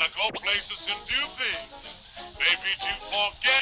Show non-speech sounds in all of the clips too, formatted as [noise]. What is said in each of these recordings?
Gotta go places and do things. Maybe to forget.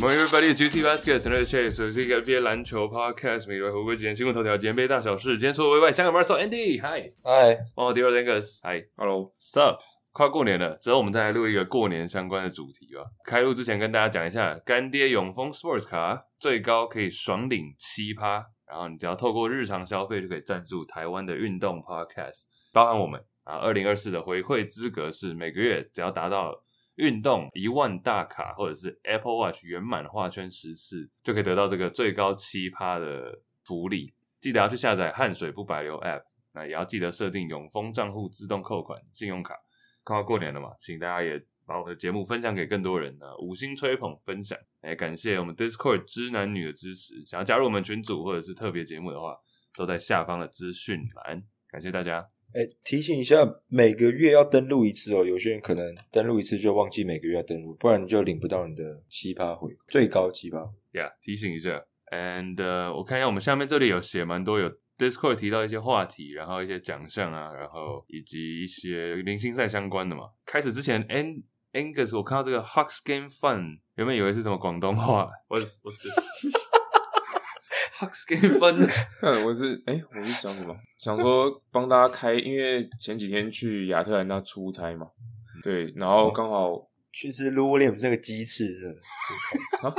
欢迎 everybody to Juicy Basket，陈乐 Chase，这是一个 NBA 篮球 podcast，每日回顾今天新闻头条、NBA 大小事。今天说的为外，香港 Marcel Andy，Hi，嗨，哦，Dear Angus，Hi，Hello，Sup，快过年了，之后我们再来录一个过年相关的主题吧。开录之前跟大家讲一下，干爹永丰 Sports 卡最高可以爽领七趴，然后你只要透过日常消费就可以赞助台湾的运动 podcast，包含我们啊，二零二四的回馈资格是每个月只要达到。运动一万大卡，或者是 Apple Watch 圆满画圈十次，就可以得到这个最高七趴的福利。记得要去下载汗水不白流 App，那也要记得设定永丰账户自动扣款信用卡。快要过年了嘛，请大家也把我的节目分享给更多人呢，五星吹捧分享。也感谢我们 Discord 知男女的支持，想要加入我们群组或者是特别节目的话，都在下方的资讯栏。感谢大家。哎，提醒一下，每个月要登录一次哦。有些人可能登录一次就忘记每个月要登录，不然你就领不到你的奇葩回，最高奇葩。Yeah，提醒一下。And、uh, 我看一下，我们下面这里有写蛮多，有 Discord 提到一些话题，然后一些奖项啊，然后以及一些明星赛相关的嘛。开始之前，Ang Angus，我看到这个 Hawks Game Fun，原本以为是什么广东话？[laughs] What's What's this？[laughs] 给分，[laughs] 我是哎、欸，我是想什么？想说帮大家开，因为前几天去亚特兰大出差嘛，对，然后刚好、嗯、去吃 Lou Williams 那个鸡翅是啊，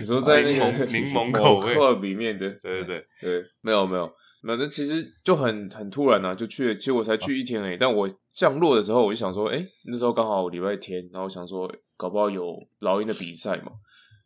你说在那个柠檬 [laughs] 口味。里面的，对对对。对，没有没有，反正其实就很很突然啊，就去了，其实我才去一天而已，但我降落的时候我就想说，哎、欸，那时候刚好礼拜天，然后想说搞不好有老鹰的比赛嘛。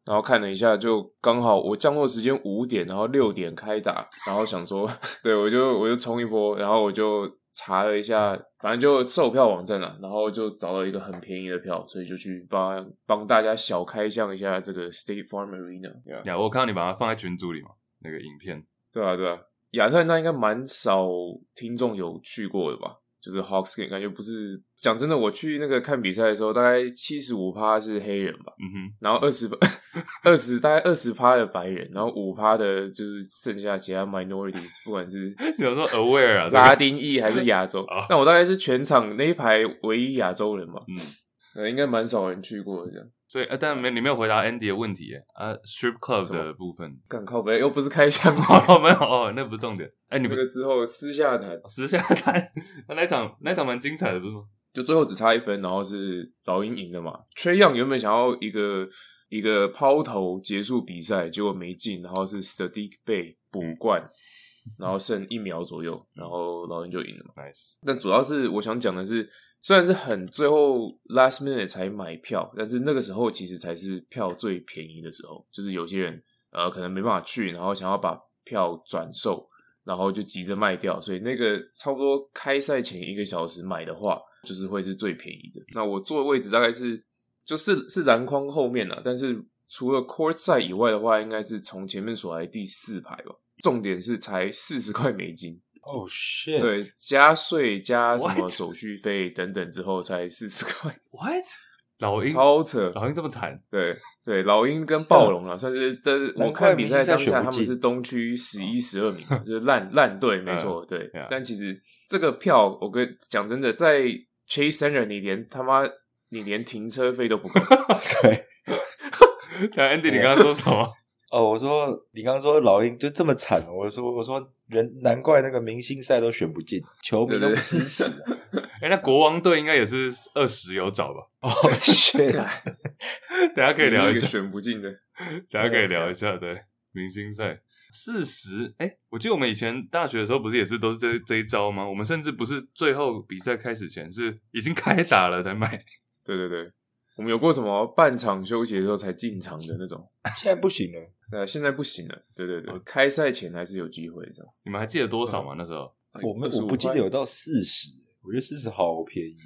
然后看了一下，就刚好我降落时间五点，然后六点开打，然后想说，[laughs] 对，我就我就冲一波，然后我就查了一下，反正就售票网站了，然后就找到一个很便宜的票，所以就去帮帮大家小开箱一下这个 State Farm Arena。呀，我看到你把它放在群组里嘛，那个影片。对啊，对啊，亚特兰大应该蛮少听众有去过的吧？就是 Hawks game 感觉不是讲真的，我去那个看比赛的时候，大概七十五趴是黑人吧，嗯哼，然后二十 [laughs] 二十大概二十趴的白人，然后五趴的就是剩下其他 minorities，不管是 [laughs] 比如说 aware 啊，拉丁裔还是亚洲，那我大概是全场那一排唯一亚洲人嘛，嗯，应该蛮少人去过这样。所以，呃，但没你没有回答 Andy 的问题，啊，Strip Club 的部分，干靠北又不是开箱吗？哦，[laughs] 没有哦，那不是重点。哎，你们那个之后私下谈，私下谈。那那场那场蛮精彩的，不是吗？就最后只差一分，然后是老鹰赢的嘛。Trae Young 原本想要一个一个抛投结束比赛，结果没进，然后是 Saddiq Bay 补灌，然后剩一秒左右，然后老鹰就赢了嘛。Nice。但主要是我想讲的是。虽然是很最后 last minute 才买票，但是那个时候其实才是票最便宜的时候。就是有些人呃可能没办法去，然后想要把票转售，然后就急着卖掉。所以那个差不多开赛前一个小时买的话，就是会是最便宜的。那我坐的位置大概是就是是篮筐后面了，但是除了 court side 以外的话，应该是从前面数来第四排吧。重点是才四十块美金。哦、oh, shit！对，加税加什么手续费等等之后才四十块。What？老鹰超扯，老鹰这么惨？对对，老鹰跟暴龙啊，[laughs] 算是但是我看比赛当下他们是东区十一、十二名，[laughs] 就是烂烂队，没错，对。但其实这个票，我跟讲真的，在 Chase Center 你连他妈你连停车费都不够。[laughs] 对。那 Andy，你刚刚说什么？哦，我说你刚刚说老鹰就这么惨，我说我说人难怪那个明星赛都选不进，球迷都不支持。哎、欸，那国王队应该也是二十有找吧？[laughs] 哦，是啊，[laughs] 等下可以聊一下 [laughs] 选不进的，等下可以聊一下对明星赛四十。哎，我记得我们以前大学的时候不是也是都是这这一招吗？我们甚至不是最后比赛开始前是已经开打了才买。对对对。我们有过什么半场休息的时候才进场的那种？现在不行了。对，现在不行了。对对对，开赛前还是有机会的。你们还记得多少吗？那时候我们我不记得有到四十，我觉得四十好便宜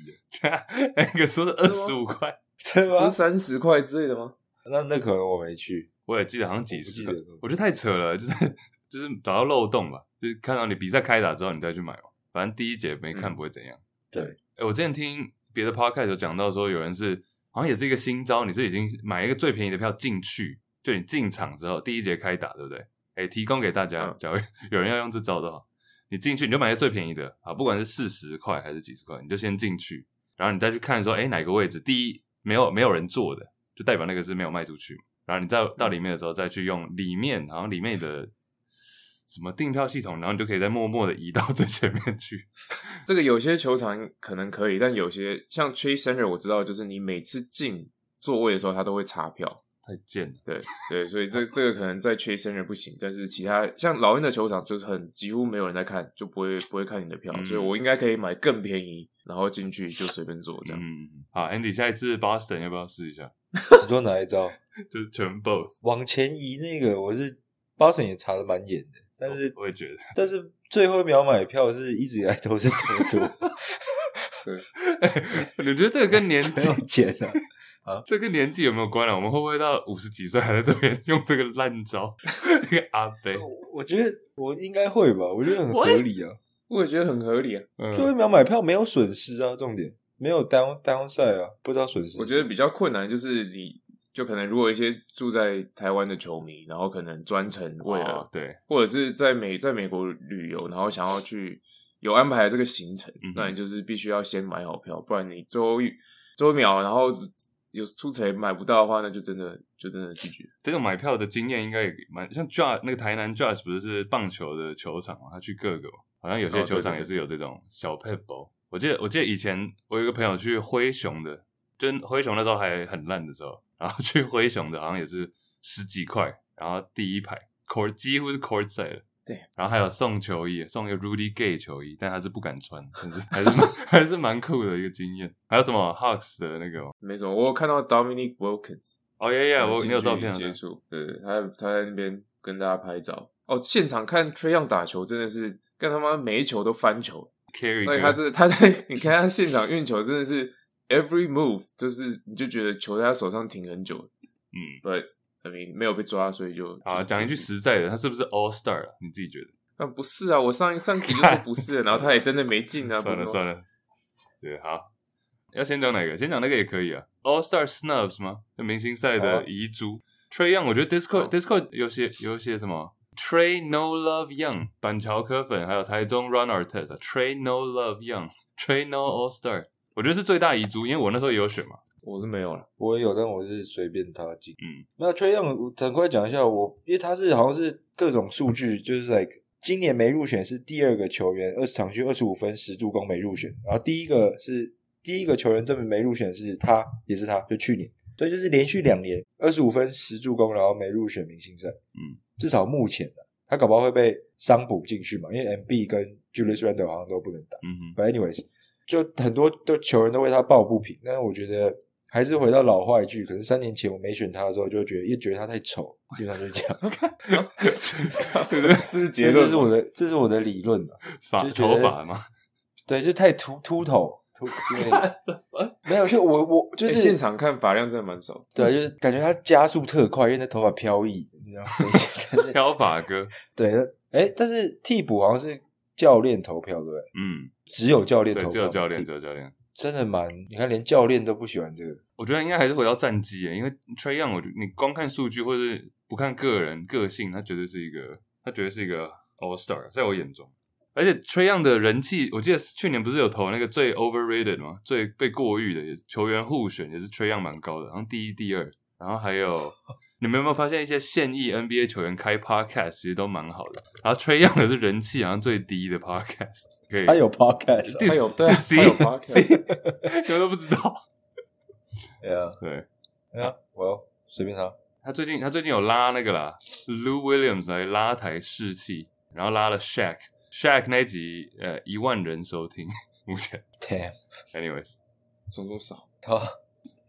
哦。那个说是二十五块，对吧？不是三十块之类的吗？那那可能我没去，我也记得好像几十块。我觉得太扯了，就是 [laughs] 就是找到漏洞吧，就是看到你比赛开打之后你再去买嘛。反正第一节没看不会怎样。对，哎，我之前听别的 podcast 有讲到说有人是。好像也是一个新招，你是已经买一个最便宜的票进去，就你进场之后第一节开打，对不对？哎，提供给大家，假如 [laughs] 有人要用这招的话，你进去你就买一个最便宜的啊，不管是四十块还是几十块，你就先进去，然后你再去看说，哎，哪个位置第一没有没有人坐的，就代表那个是没有卖出去。然后你再到里面的时候，再去用里面好像里面的什么订票系统，然后你就可以再默默的移到最前面去。[laughs] 这个有些球场可能可以，但有些像 Chase Center 我知道，就是你每次进座位的时候，他都会查票。太贱了，对对，所以这这个可能在 Chase Center 不行，但是其他像老鹰的球场就是很几乎没有人在看，就不会不会看你的票，嗯、所以我应该可以买更便宜，然后进去就随便坐这样。嗯，好，Andy，下一次 Boston 要不要试一下？你说哪一招？[laughs] 就是全 both 往前移那个，我是 Boston 也查的蛮严的，但是我也觉得，但是最后一秒买票是一直以来都是这么做。[laughs] 对，你觉得这个跟年 [laughs] 纪浅啊？啊，这跟年纪有没有关啊？我们会不会到五十几岁还在这边用这个烂招？那个阿飞，我觉得我应该会吧，我觉得很合理啊，我也觉得很合理啊。最后一秒买票没有损失啊，重点没有 down downside 啊，不知道损失。我觉得比较困难就是你，就可能如果一些住在台湾的球迷，然后可能专程为了、哦、对，或者是在美在美国旅游，然后想要去有安排这个行程，嗯、那你就是必须要先买好票，不然你最后一最后一秒然后。有出彩买不到的话，那就真的就真的拒绝。这个买票的经验应该也蛮像 Judge 那个台南 Judge 不是是棒球的球场嘛？他去各个好像有些球场也是有这种小撇步。我记得我记得以前我有一个朋友去灰熊的，就灰熊那时候还很烂的时候，然后去灰熊的好像也是十几块，然后第一排 court 几乎是 court side 的。对，然后还有送球衣，送一个 Rudy Gay 球衣，但他是不敢穿，但是还是蛮 [laughs] 还是蛮酷的一个经验。还有什么 Hawks 的那个？没什么，我有看到 Dominic Wilkins。哦耶耶，我你有照片接触，对，他他在那边跟大家拍照。哦，现场看 Trae Young 打球真的是跟他妈每一球都翻球，carry。他这他在你看他现场运球真的是 every move，就是你就觉得球在他手上停很久。嗯，对。没有被抓，所以就好讲一句实在的，他是不是 All Star？你自己觉得？啊，不是啊，我上一上集就说不是，[laughs] 然后他也真的没进啊。算了算了，对，好，要先讲哪个？先讲那个也可以啊。All Star Snubs 吗？就明星赛的遗珠。Trae Young，我觉得 Discord Discord 有些有些什么 Trae No Love Young，板桥柯粉，还有台中 Run Artist Trey No Love Young，Trae No All Star，我觉得是最大遗珠，因为我那时候也有选嘛。我是没有了，我也有，但我是随便他进。嗯，那 Trae Young，很快讲一下我，因为他是好像是各种数据，就是 like 今年没入选是第二个球员，二十场均二十五分十助攻没入选，然后第一个是第一个球员证明没入选是他，也是他，就去年，对，就是连续两年二十五分十助攻，然后没入选明星赛。嗯，至少目前的，他搞不好会被伤补进去嘛，因为 MB 跟 Julius Randle 好像都不能打。嗯哼，But anyways，就很多的球员都为他抱不平，但是我觉得。还是回到老话一句，可是三年前我没选他的时候，就觉得，也觉得他太丑，基本上就是这样。对对，这是结论，这是我的，这是我的理论嘛？发头发吗？对，就太秃秃头，秃 [laughs] 没有，就我我就是、欸、现场看发量真的蛮少，对，就是感觉他加速特快，因为他头发飘逸，你知道吗？[laughs] 飘发哥，对，哎、欸，但是替补好像是教练投票，对不对？嗯，只有教练投票，只有教练，只有教练。真的蛮，你看连教练都不喜欢这个。我觉得应该还是回到战绩耶，因为 Trae Young，我觉得你光看数据或者是不看个人个性，他绝对是一个，他绝对是一个 All Star，在我眼中。而且 Trae Young 的人气，我记得去年不是有投那个最 Overrated 吗？最被过誉的也球员互选也是 Trae Young 蛮高的，然后第一、第二，然后还有。你们有没有发现一些现役 NBA 球员开 Podcast 其实都蛮好的？然后 Trae Young 的是人气好像最低的 Podcast，可以他有 Podcast，他有对，他有 Podcast，你们都不知道。[laughs] 对啊，对，对啊，我随便他。他最近他最近有拉那个啦，Lou Williams 来拉抬士气，然后拉了 Shaq，Shaq 那一集呃一万人收听，目前。Damn，anyways，总共少。他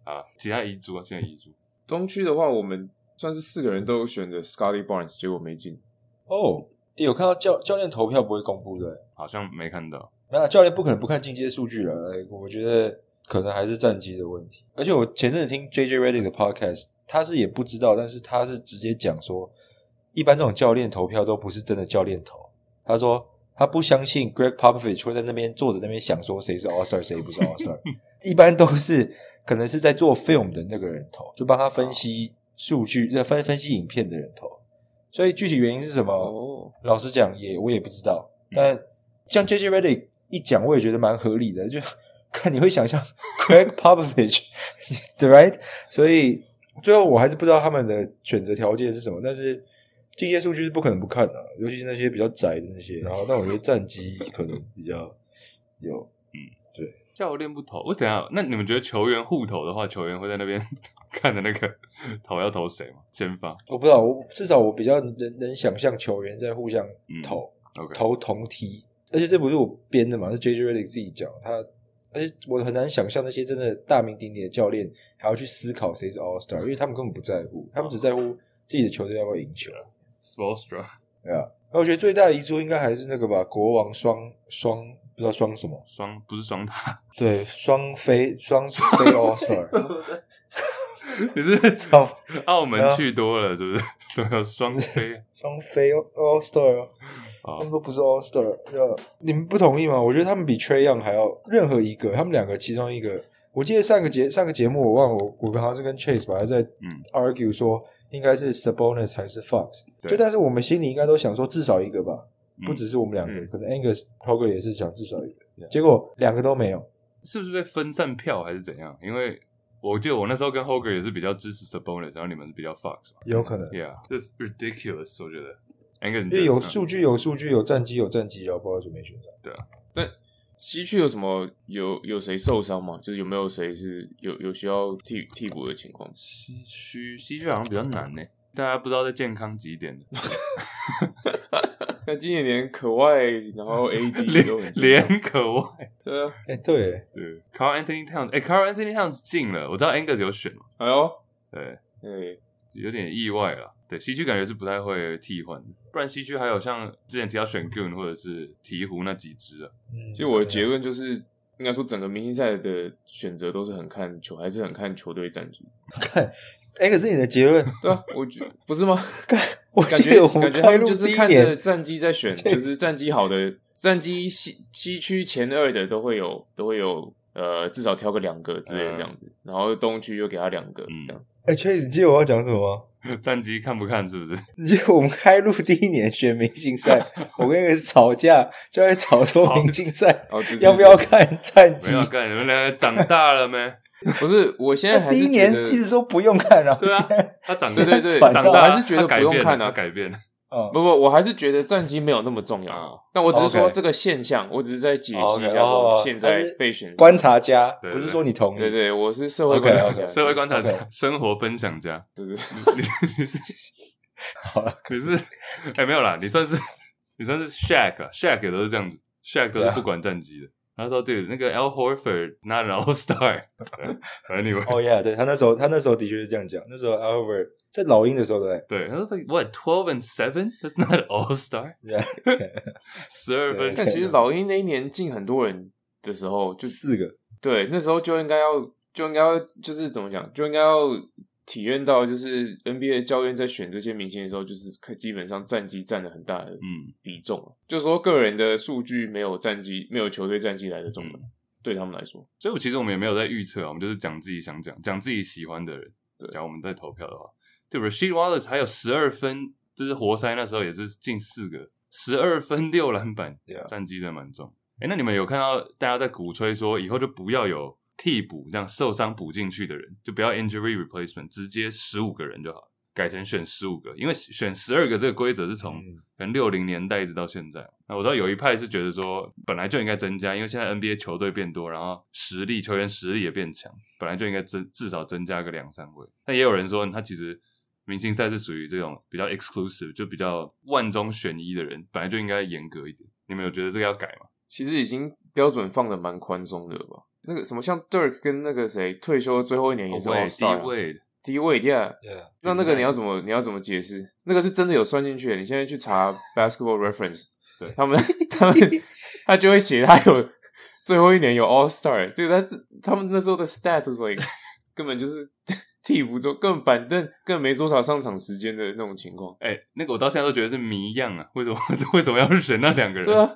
啊，其他遗珠啊，现在遗珠。东区的话，我们。算是四个人都选择 Scotty Barnes，结果没进。哦、oh, 欸，有看到教教练投票不会公布的，好像没看到。那教练不可能不看进阶数据了，我觉得可能还是战绩的问题。而且我前阵子听 JJ Redick 的 podcast，他是也不知道，但是他是直接讲说，一般这种教练投票都不是真的教练投。他说他不相信 Greg Popovich 会在那边坐着那边想说谁是 All Star，谁不是 All Star，[laughs] 一般都是。可能是在做 film 的那个人投，就帮他分析数据、在分分析影片的人投。所以具体原因是什么？哦，老实讲也我也不知道。但像 JJ Redick 一讲，我也觉得蛮合理的。就 [laughs] 看你会想象 [laughs] Craig Popovich，对，[laughs] right？所以最后我还是不知道他们的选择条件是什么。但是这些数据是不可能不看的，尤其是那些比较窄的那些。然后，但我觉得战机可能比较有。教练不投，我等下。那你们觉得球员互投的话，球员会在那边 [laughs] 看着那个 [laughs] 投要投谁吗？先发？我不知道，我至少我比较能能想象球员在互相投.投同踢。而且这不是我编的嘛，是 JJ Redick 自己讲他。而且我很难想象那些真的大名鼎鼎的教练还要去思考谁是 All Star，因为他们根本不在乎，他们只在乎自己的球队要不要赢球。Spoelstra，对啊。那我觉得最大的遗珠应该还是那个吧，国王双双。不知道双什么，双不是双塔，[laughs] 对，双飞双飞 All Star，[laughs] 你是 [laughs] 从澳门去多了，是不是？对啊双飞，双飞 All Star，他们都不是 All Star，你们不同意吗？我觉得他们比 Trae Young 还要任何一个，他们两个其中一个，我记得上个节上个节目我忘了，我我好像是跟 Chase 吧，还在 argue 说应该是 Sabonis 还是 Fox，就但是我们心里应该都想说至少一个吧。不只是我们两个，嗯、可能 Angus Hoger 也是想至少一个，嗯、结果两个都没有，是不是被分散票还是怎样？因为我记得我那时候跟 Hoger 也是比较支持 Sabonis，然后你们是比较 Fox，有可能，Yeah，it's ridiculous，我觉得，Angus，因为有数据，有数据，有战绩，有战绩，然后不知道就没选上。对啊，那西区有什么？有有谁受伤吗？就是有没有谁是有有需要替替补的情况？西区西区好像比较难呢，大家不知道在健康几点的。[laughs] 那今年连可外，然后 [laughs] AD 都很连可外，[laughs] 对啊，哎、欸，对对，Karl Anthony Towns，哎，Karl Anthony Towns 进了，我知道 Angus 有选嘛，哎呦，对对，有点意外了，对，西区感觉是不太会替换，不然西区还有像之前提到选 Gun 或者是鹈鹕那几支啊，嗯，其实我的结论就是，应该说整个明星赛的选择都是很看球，还是很看球队战绩，[laughs] 看。哎，可是你的结论对啊，我觉不是吗？我感觉我感觉他们就是看着战绩在选，就是战绩好的战绩西西区前二的都会有都会有呃至少挑个两个之类的这样子，然后东区又给他两个这样。哎，Chase，你记得我要讲什么吗？[laughs] 战绩看不看是不是？你记得我们开录第一年选明星赛，[laughs] 我跟你是吵架，就在吵说 [laughs] 明星赛要不要看战绩？不要看，你们两个长大了没？[laughs] 不是，我现在还是第一年一直说不用看了。对啊，他长对对对，长大还是觉得不用看啊，改变了。[laughs] 嗯，不不，我还是觉得战绩没有那么重要。但我只是说这个现象，我只是在解析一下说现在被选观察家，不是说你同意。对对，我是社会观察家，社会观察家，生活分享家。对对，你 [laughs] 是好了，你是哎没有啦，你算是你算是 Shaq，Shaq 也都是这样子，Shaq 都是不管战绩的。他说：“对，那个 Al Horford not an All Star。Anyway，哦、oh,，Yeah，对他那时候，他那时候的确是这样讲。那时候 Al Horford 在老鹰的时候，对对，他说 What twelve and seven? That's not an All Star。十二分。但其实老鹰那一年进很多人的时候，就四个。对，那时候就应该要，就应该要，就是怎么讲，就应该要。”体验到就是 NBA 教练在选这些明星的时候，就是基本上战绩占了很大的嗯比重，嗯、就是说个人的数据没有战绩，没有球队战绩来的重要，嗯、对他们来说。所以，我其实我们也没有在预测，我们就是讲自己想讲，讲自己喜欢的人。对，讲我们在投票的话，对，Rasheed Wallace 还有十二分，就是活塞那时候也是进四个，十二分六篮板，战绩真的蛮重。哎，那你们有看到大家在鼓吹说以后就不要有。替补这样受伤补进去的人，就不要 injury replacement，直接十五个人就好，改成选十五个，因为选十二个这个规则是从可能六零年代一直到现在。那我知道有一派是觉得说本来就应该增加，因为现在 NBA 球队变多，然后实力球员实力也变强，本来就应该增至少增加个两三位。但也有人说他其实明星赛是属于这种比较 exclusive，就比较万中选一的人，本来就应该严格一点。你们有觉得这个要改吗？其实已经标准放的蛮宽松的了吧？那个什么，像 Dirk 跟那个谁退休最后一年也是 All Star，低位，Yeah，那那个你要怎么你要怎么解释？那个是真的有算进去的。你现在去查 [laughs] Basketball Reference，对 [laughs] 他们他们他就会写他有最后一年有 All Star，对，他是他们那时候的 Stats 所以 [laughs] 根本就是替补中根本板凳根本没多少上场时间的那种情况。哎，那个我到现在都觉得是谜一样啊！为什么为什么要选那两个人？对啊。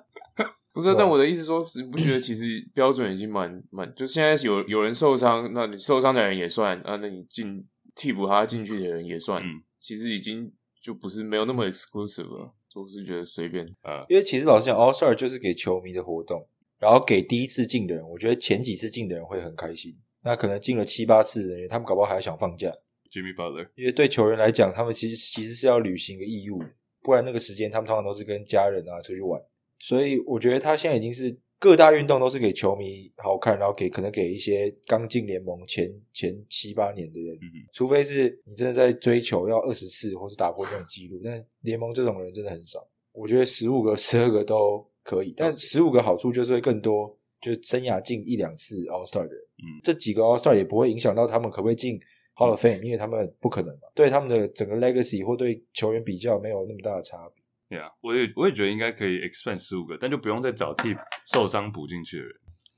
不是，但我的意思说，你不觉得其实标准已经蛮 [coughs] 蛮，就现在有有人受伤，那你受伤的人也算啊，那你进替补他进去的人也算，嗯，其实已经就不是没有那么 exclusive 了，我是觉得随便。啊，因为其实老实讲，All Star 就是给球迷的活动，然后给第一次进的人，我觉得前几次进的人会很开心，那可能进了七八次的人，他们搞不好还想放假。Jimmy Butler，因为对球员来讲，他们其实其实是要履行个义务，不然那个时间他们通常都是跟家人啊出去玩。所以我觉得他现在已经是各大运动都是给球迷好看，然后给可能给一些刚进联盟前前七八年的人，嗯、除非是你真的在追求要二十次或是打破这种记录，但联盟这种人真的很少。我觉得十五个、十二个都可以，但十五个好处就是会更多，就生涯进一两次 All Star 的人，嗯，这几个 All Star 也不会影响到他们可不可以进。Hall of Fame，因为他们不可能嘛，对他们的整个 legacy 或对球员比较没有那么大的差别。对啊，我也我也觉得应该可以 expand 十五个，但就不用再找替受伤补进去的人。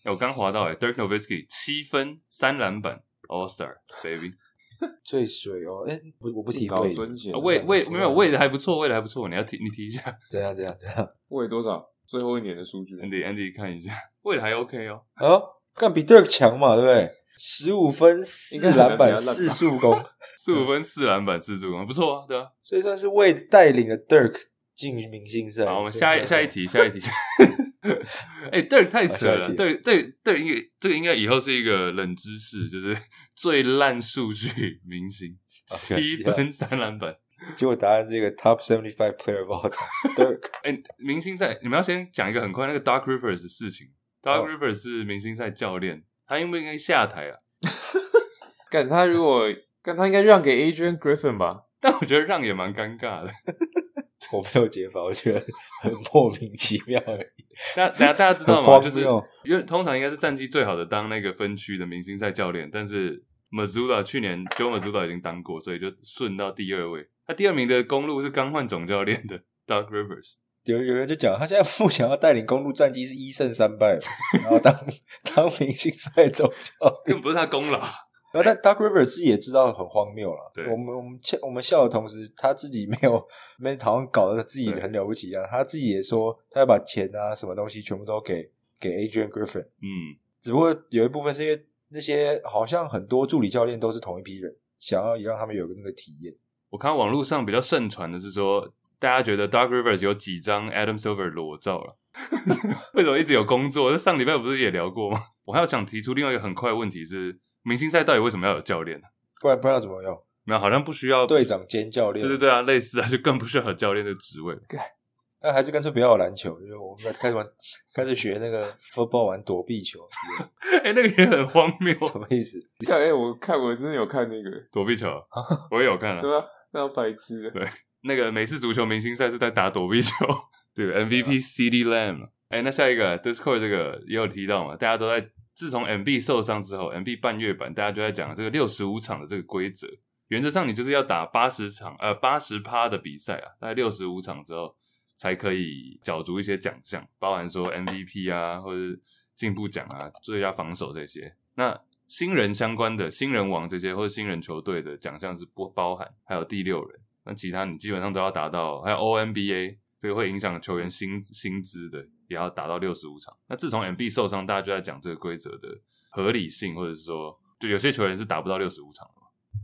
我刚滑到哎，Dirk Nowitzki 七分三篮板 All Star baby [laughs] 最水哦，哎，我我不提高位，位位没有位的还不错，位的还不错，你要提你提一下，[laughs] 这样这样这样，[laughs] 位多少？最后一年的数据，Andy Andy 看一下，位的还 OK 哦，哦，看比 Dirk 强嘛，对不对？十五分四篮板四助攻，十五分四篮板四助攻，不错啊，对啊，所以算是为带领了 Dirk 进明星赛。好，我们下一下一题，下一题。[laughs] 哎，Dirk 太扯了 Dirk 应该这个应该以后是一个冷知识，就是 [laughs] 最烂数据明星，[laughs] 七分三篮板。结果答案是一个 Top seventy five player of all time Dirk。哎，明星赛你们要先讲一个很快那个 Dark Rivers 的事情。Dark Rivers 是明星赛教练。他应不应该下台啊？干他如果干他应该让给 Adrian Griffin 吧？但我觉得让也蛮尴尬的。我没有解法，我觉得很莫名其妙而已。大家大家大家知道吗？就是因为通常应该是战绩最好的当那个分区的明星赛教练，但是 Mazzulla 去年 Joe Mazzulla 已经当过，所以就顺到第二位。他第二名的公路是刚换总教练的 dog Rivers。有有人就讲，他现在不想要带领公路战绩是一胜三败，然后当 [laughs] 当明星赛总教练，根本不是他功劳。然后但 Doc Rivers 自己也知道很荒谬了。对，我们我们笑我们笑的同时，他自己没有没好像搞得自己很了不起一样。他自己也说，他要把钱啊什么东西全部都给给 Adrian Griffin。嗯，只不过有一部分是因为那些好像很多助理教练都是同一批人，想要也让他们有个那个体验。我看网络上比较盛传的是说。大家觉得 Doc Rivers 有几张 Adam Silver 裸照了？[laughs] 为什么一直有工作？这上礼拜不是也聊过吗？我还要想提出另外一个很快的问题是：明星赛到底为什么要有教练呢？不然不知道怎么用？没有，好像不需要队长兼教练。对对对啊，类似啊，就更不需要有教练的职位。[laughs] 那还是干脆不要有篮球，就是我们开始玩，[laughs] 开始学那个 football 玩躲避球。[laughs] 哎、欸，那个也很荒谬，什么意思？哎、欸，我看我真的有看那个躲避球，我也有看了，对啊，那白痴，对。那个美式足球明星赛是在打躲避球，对 MVP CeeDee Lamb。哎，那下一个 Discord 这个也有提到嘛？大家都在自从 MB 受伤之后，MB 半月板，大家就在讲这个六十五场的这个规则。原则上，你就是要打八十场，呃，八十趴的比赛啊，大概六十五场之后才可以角逐一些奖项，包含说 MVP 啊，或者进步奖啊，最佳防守这些。那新人相关的新人王这些，或者新人球队的奖项是不包含，还有第六人。那其他你基本上都要达到，还有 ONBA 这个会影响球员薪薪资的，也要达到六十五场。那自从 MB 受伤，大家就在讲这个规则的合理性，或者是说，就有些球员是达不到六十五场的。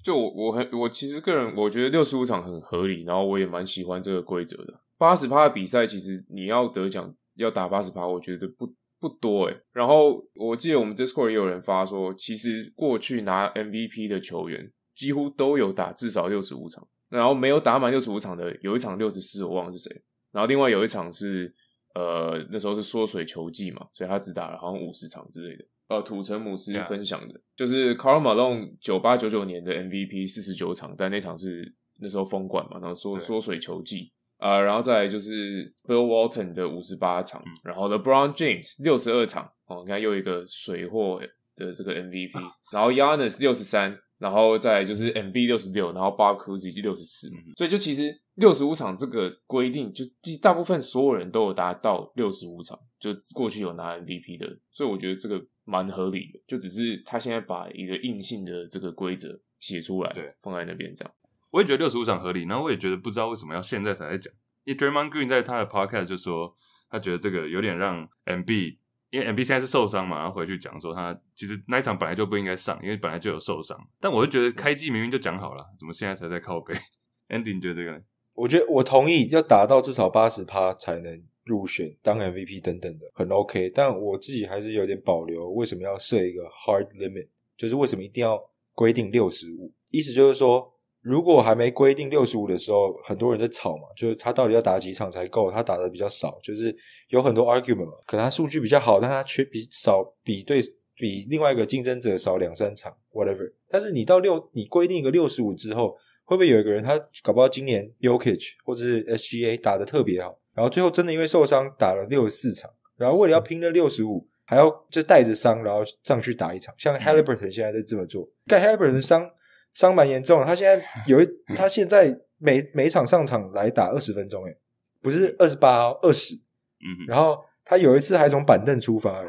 就我我很我其实个人我觉得六十五场很合理，然后我也蛮喜欢这个规则的。八十趴的比赛，其实你要得奖要打八十趴，我觉得不不多诶。然后我记得我们 Discord 也有人发说，其实过去拿 MVP 的球员几乎都有打至少六十五场。然后没有打满六十五场的，有一场六十四，我忘了是谁。然后另外有一场是，呃，那时候是缩水球季嘛，所以他只打了好像五十场之类的。呃，土城姆斯分享的.就是 Karl Malone 九八九九年的 MVP 四十九场，但那场是那时候封馆嘛，然后缩缩水球季啊，呃，然后再来就是 Bill Walton 的五十八场，嗯、然后 LeBron James 六十二场，哦，你看又一个水货的这个 MVP，然后 Giannis 六十三。然后再来就是 MB 六十六，然后 Bob Cousy 六十四，所以就其实六十五场这个规定，就其实大部分所有人都有达到六十五场，就过去有拿 MVP 的，所以我觉得这个蛮合理的，就只是他现在把一个硬性的这个规则写出来，对，放在那边这样。我也觉得六十五场合理，然后我也觉得不知道为什么要现在才在讲，因为 Draymond Green 在他的 Podcast 就说，他觉得这个有点让 MB，因为 MB 现在是受伤嘛，然后回去讲说他其实那一场本来就不应该上，因为本来就有受伤。但我就觉得开机明明就讲好了，怎么现在才在靠背？[laughs] Andy 你觉得这个？我觉得我同意，要达到至少八十趴才能入选当 MVP 等等的，很 OK。但我自己还是有点保留，为什么要设一个 hard limit？就是为什么一定要规定六十五？意思就是说。如果还没规定六十五的时候，很多人在吵嘛，就是他到底要打几场才够？他打的比较少，就是有很多 argument 嘛。可能他数据比较好，但他缺比少比对比另外一个竞争者少两三场，whatever。但是你到六，你规定一个六十五之后，会不会有一个人他搞不好今年 y o k i c 或者是 SGA 打的特别好，然后最后真的因为受伤打了六十四场，然后为了要拼那六十五，还要就带着伤然后上去打一场，像 Haliburton 现在在这么做，但 Haliburton 伤。伤蛮严重的，他现在有一，[laughs] 他现在每每场上场来打二十分钟，诶，不是二十八，二十，嗯，然后他有一次还从板凳出发，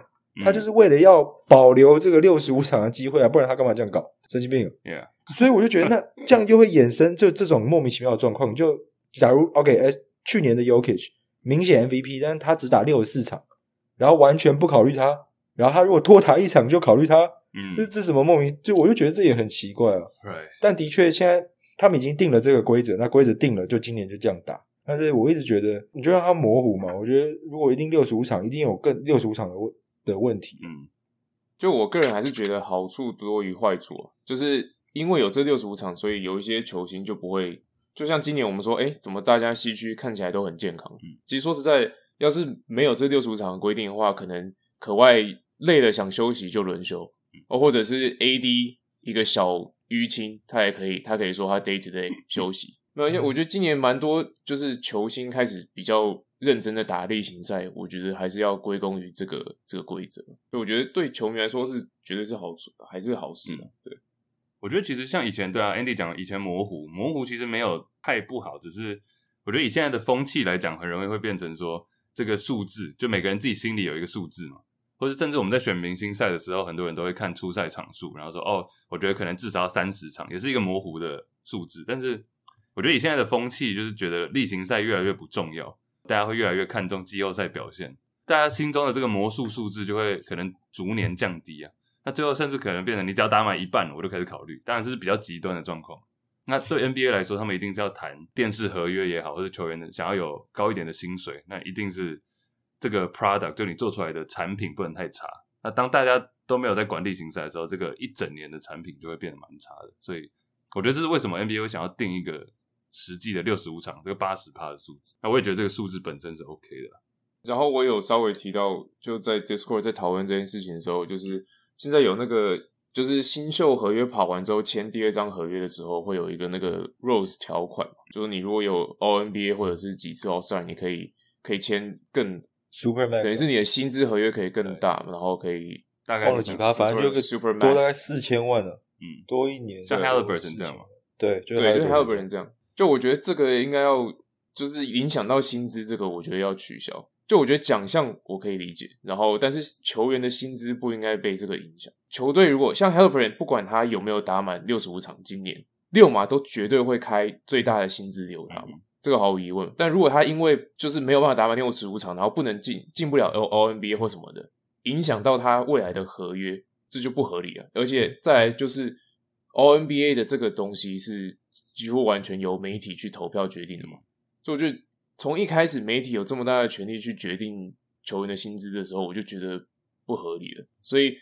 他就是为了要保留这个六十五场的机会啊，不然他干嘛这样搞？神经病，Yeah，所以我就觉得那这样就会衍生就这种莫名其妙的状况。就假如 OK，哎，去年的 Yokich 明显 MVP，但是他只打六十四场，然后完全不考虑他，然后他如果多打一场就考虑他。嗯，这这什么莫名？就我就觉得这也很奇怪啊。Right. 但的确，现在他们已经定了这个规则，那规则定了，就今年就这样打。但是我一直觉得，你就让他模糊嘛。我觉得如果一定六十五场，一定有更六十五场的问的问题。嗯，就我个人还是觉得好处多于坏处啊。就是因为有这六十五场，所以有一些球星就不会，就像今年我们说，哎，怎么大家西区看起来都很健康？嗯，其实说实在，要是没有这六十五场的规定的话，可能可外累了想休息就轮休。哦，或者是 AD 一个小淤青，他也可以，他可以说他 day to day 休息。那因为我觉得今年蛮多，就是球星开始比较认真的打例行赛，我觉得还是要归功于这个这个规则。所以我觉得对球迷来说是绝对是好处，还是好事的。对，我觉得其实像以前对啊，Andy 讲以前模糊模糊其实没有太不好，只是我觉得以现在的风气来讲，很容易会变成说这个数字，就每个人自己心里有一个数字嘛。或是甚至我们在选明星赛的时候，很多人都会看初赛场数，然后说哦，我觉得可能至少要三十场，也是一个模糊的数字。但是我觉得以现在的风气，就是觉得例行赛越来越不重要，大家会越来越看重季后赛表现，大家心中的这个魔术数字就会可能逐年降低啊。那最后甚至可能变成你只要打满一半，我就开始考虑。当然这是比较极端的状况。那对 NBA 来说，他们一定是要谈电视合约也好，或者球员的想要有高一点的薪水，那一定是。这个 product 就你做出来的产品不能太差。那当大家都没有在管例行赛的时候，这个一整年的产品就会变得蛮差的。所以我觉得这是为什么 NBA 想要定一个实际的六十五场这个八十趴的数字。那我也觉得这个数字本身是 OK 的。然后我有稍微提到，就在 Discord 在讨论这件事情的时候，就是现在有那个就是新秀合约跑完之后签第二张合约的时候，会有一个那个 Rose 条款，就是你如果有 All NBA 或者是几次 All Star，你可以可以签更。Supermax 等于是你的薪资合约可以更大，然后可以大概忘了几趴，反正就个 Supermax 多大概四千万了，嗯，多一年像 Haliburton 这样嘛，对，就对，就 Haliburton 这样。就我觉得这个应该要就是影响到薪资，这个我觉得要取消。就我觉得奖项我可以理解，然后但是球员的薪资不应该被这个影响。球队如果像 Haliburton，不管他有没有打满六十五场，今年六马都绝对会开最大的薪资留他嘛。嗯这个毫无疑问，但如果他因为就是没有办法打满六十五场，然后不能进进不了 All NBA 或什么的，影响到他未来的合约，这就不合理了。而且再来就是 All NBA 的这个东西是几乎完全由媒体去投票决定的嘛，所以我觉得从一开始媒体有这么大的权力去决定球员的薪资的时候，我就觉得不合理了，所以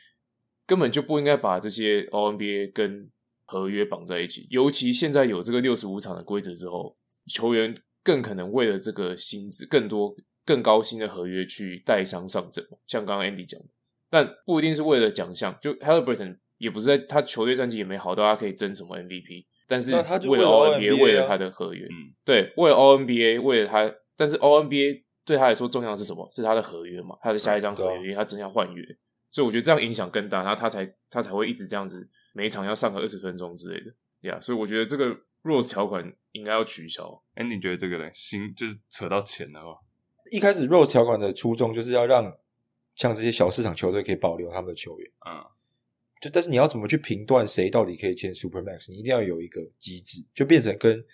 根本就不应该把这些 O NBA 跟合约绑在一起，尤其现在有这个六十五场的规则之后。球员更可能为了这个薪资更多、更高薪的合约去带伤上阵，像刚刚 Andy 讲的，但不一定是为了奖项。就 Haliburton 也不是在他球队战绩也没好到他可以争什么 MVP，但是为了 All NBA，为了他的合约，嗯，对，为了 All NBA，为了他，但是 All NBA 对他来说重要的是什么？是他的合约嘛？他的下一张合约，因为他正要换约，所以我觉得这样影响更大，然后他才他才会一直这样子，每一场要上个二十分钟之类的，呀、yeah，所以我觉得这个。Rose 条款应该要取消。哎，你觉得这个呢？新就是扯到钱的话，一开始 Rose 条款的初衷就是要让像这些小市场球队可以保留他们的球员。嗯，就但是你要怎么去评断谁到底可以签 Supermax？你一定要有一个机制，就变成跟